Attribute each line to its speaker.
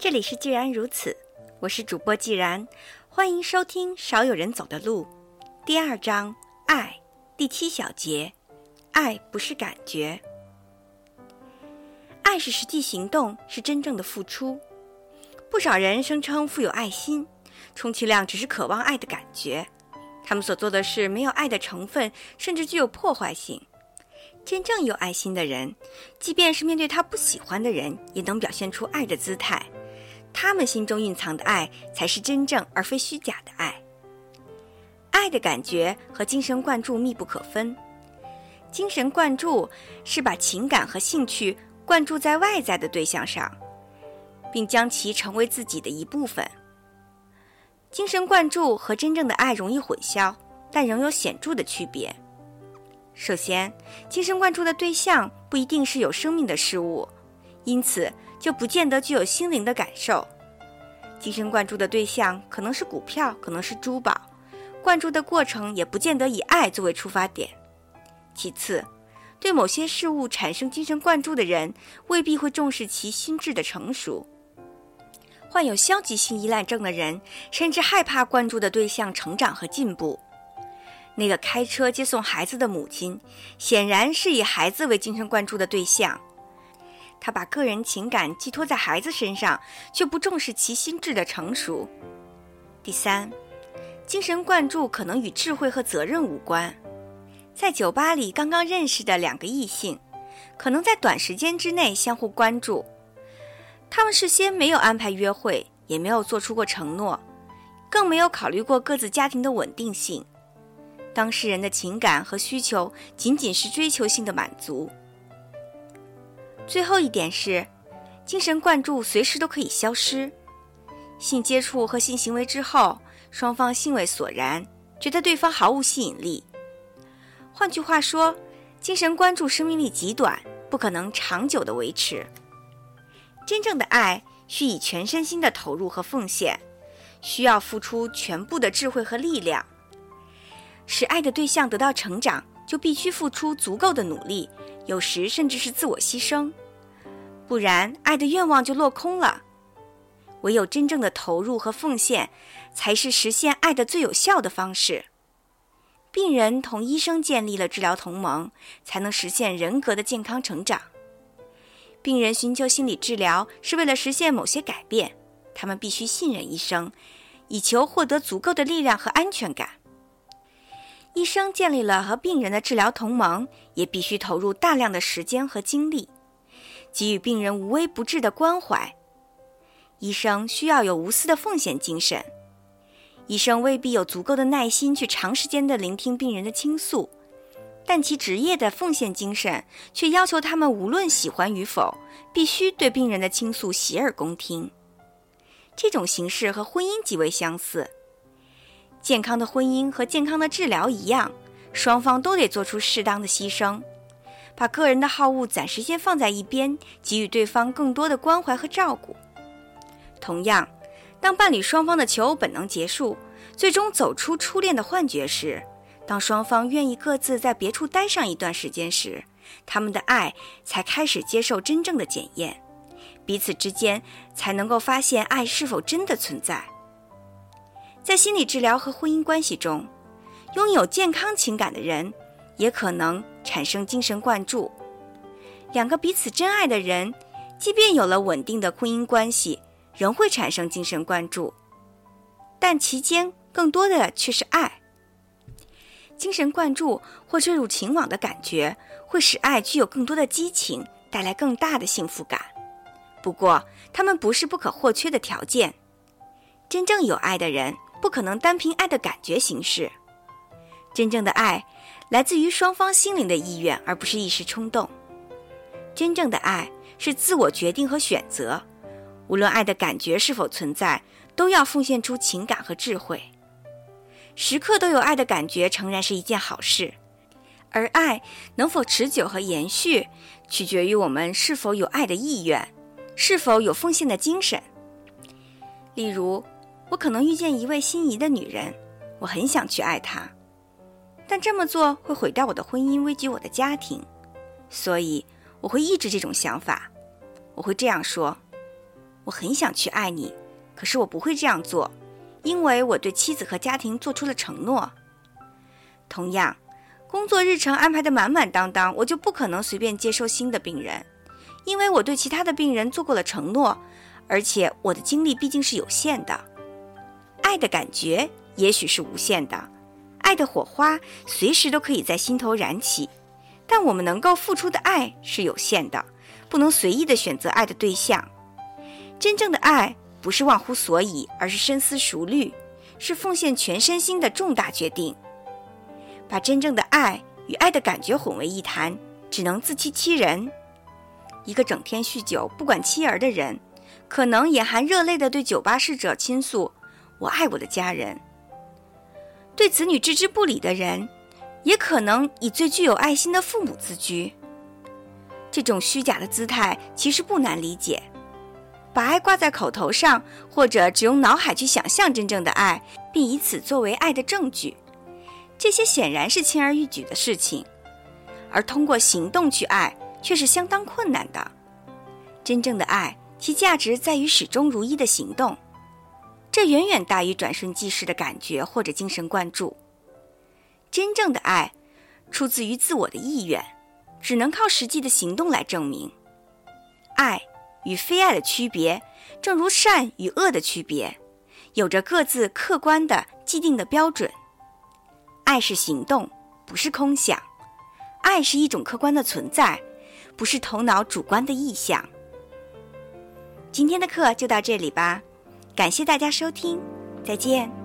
Speaker 1: 这里是既然如此，我是主播既然，欢迎收听《少有人走的路》第二章爱第七小节：爱不是感觉，爱是实际行动，是真正的付出。不少人声称富有爱心，充其量只是渴望爱的感觉，他们所做的事没有爱的成分，甚至具有破坏性。真正有爱心的人，即便是面对他不喜欢的人，也能表现出爱的姿态。他们心中蕴藏的爱，才是真正而非虚假的爱。爱的感觉和精神灌注密不可分。精神灌注是把情感和兴趣灌注在外在的对象上，并将其成为自己的一部分。精神灌注和真正的爱容易混淆，但仍有显著的区别。首先，精神灌注的对象不一定是有生命的事物，因此。就不见得具有心灵的感受。精神灌注的对象可能是股票，可能是珠宝，灌注的过程也不见得以爱作为出发点。其次，对某些事物产生精神灌注的人，未必会重视其心智的成熟。患有消极性依赖症的人，甚至害怕关注的对象成长和进步。那个开车接送孩子的母亲，显然是以孩子为精神灌注的对象。他把个人情感寄托在孩子身上，却不重视其心智的成熟。第三，精神灌注可能与智慧和责任无关。在酒吧里刚刚认识的两个异性，可能在短时间之内相互关注。他们事先没有安排约会，也没有做出过承诺，更没有考虑过各自家庭的稳定性。当事人的情感和需求仅仅是追求性的满足。最后一点是，精神灌注随时都可以消失。性接触和性行为之后，双方兴味索然，觉得对方毫无吸引力。换句话说，精神关注生命力极短，不可能长久的维持。真正的爱需以全身心的投入和奉献，需要付出全部的智慧和力量。使爱的对象得到成长，就必须付出足够的努力。有时甚至是自我牺牲，不然爱的愿望就落空了。唯有真正的投入和奉献，才是实现爱的最有效的方式。病人同医生建立了治疗同盟，才能实现人格的健康成长。病人寻求心理治疗是为了实现某些改变，他们必须信任医生，以求获得足够的力量和安全感。医生建立了和病人的治疗同盟，也必须投入大量的时间和精力，给予病人无微不至的关怀。医生需要有无私的奉献精神。医生未必有足够的耐心去长时间的聆听病人的倾诉，但其职业的奉献精神却要求他们无论喜欢与否，必须对病人的倾诉洗耳恭听。这种形式和婚姻极为相似。健康的婚姻和健康的治疗一样，双方都得做出适当的牺牲，把个人的好恶暂时先放在一边，给予对方更多的关怀和照顾。同样，当伴侣双方的求偶本能结束，最终走出初恋的幻觉时，当双方愿意各自在别处待上一段时间时，他们的爱才开始接受真正的检验，彼此之间才能够发现爱是否真的存在。在心理治疗和婚姻关系中，拥有健康情感的人，也可能产生精神灌注。两个彼此真爱的人，即便有了稳定的婚姻关系，仍会产生精神灌注，但其间更多的却是爱。精神灌注或坠入情网的感觉，会使爱具有更多的激情，带来更大的幸福感。不过，他们不是不可或缺的条件。真正有爱的人。不可能单凭爱的感觉行事，真正的爱来自于双方心灵的意愿，而不是一时冲动。真正的爱是自我决定和选择，无论爱的感觉是否存在，都要奉献出情感和智慧。时刻都有爱的感觉，诚然是一件好事，而爱能否持久和延续，取决于我们是否有爱的意愿，是否有奉献的精神。例如。我可能遇见一位心仪的女人，我很想去爱她，但这么做会毁掉我的婚姻，危及我的家庭，所以我会抑制这种想法。我会这样说：我很想去爱你，可是我不会这样做，因为我对妻子和家庭做出了承诺。同样，工作日程安排的满满当当，我就不可能随便接收新的病人，因为我对其他的病人做过了承诺，而且我的精力毕竟是有限的。爱的感觉也许是无限的，爱的火花随时都可以在心头燃起，但我们能够付出的爱是有限的，不能随意的选择爱的对象。真正的爱不是忘乎所以，而是深思熟虑，是奉献全身心的重大决定。把真正的爱与爱的感觉混为一谈，只能自欺欺人。一个整天酗酒、不管妻儿的人，可能眼含热泪地对酒吧侍者倾诉：“我爱我的家人。”对子女置之不理的人，也可能以最具有爱心的父母自居。这种虚假的姿态其实不难理解，把爱挂在口头上，或者只用脑海去想象真正的爱，并以此作为爱的证据。这些显然是轻而易举的事情，而通过行动去爱却是相当困难的。真正的爱，其价值在于始终如一的行动，这远远大于转瞬即逝的感觉或者精神灌注。真正的爱，出自于自我的意愿，只能靠实际的行动来证明。爱与非爱的区别，正如善与恶的区别，有着各自客观的既定的标准。爱是行动，不是空想；爱是一种客观的存在，不是头脑主观的意向。今天的课就到这里吧，感谢大家收听，再见。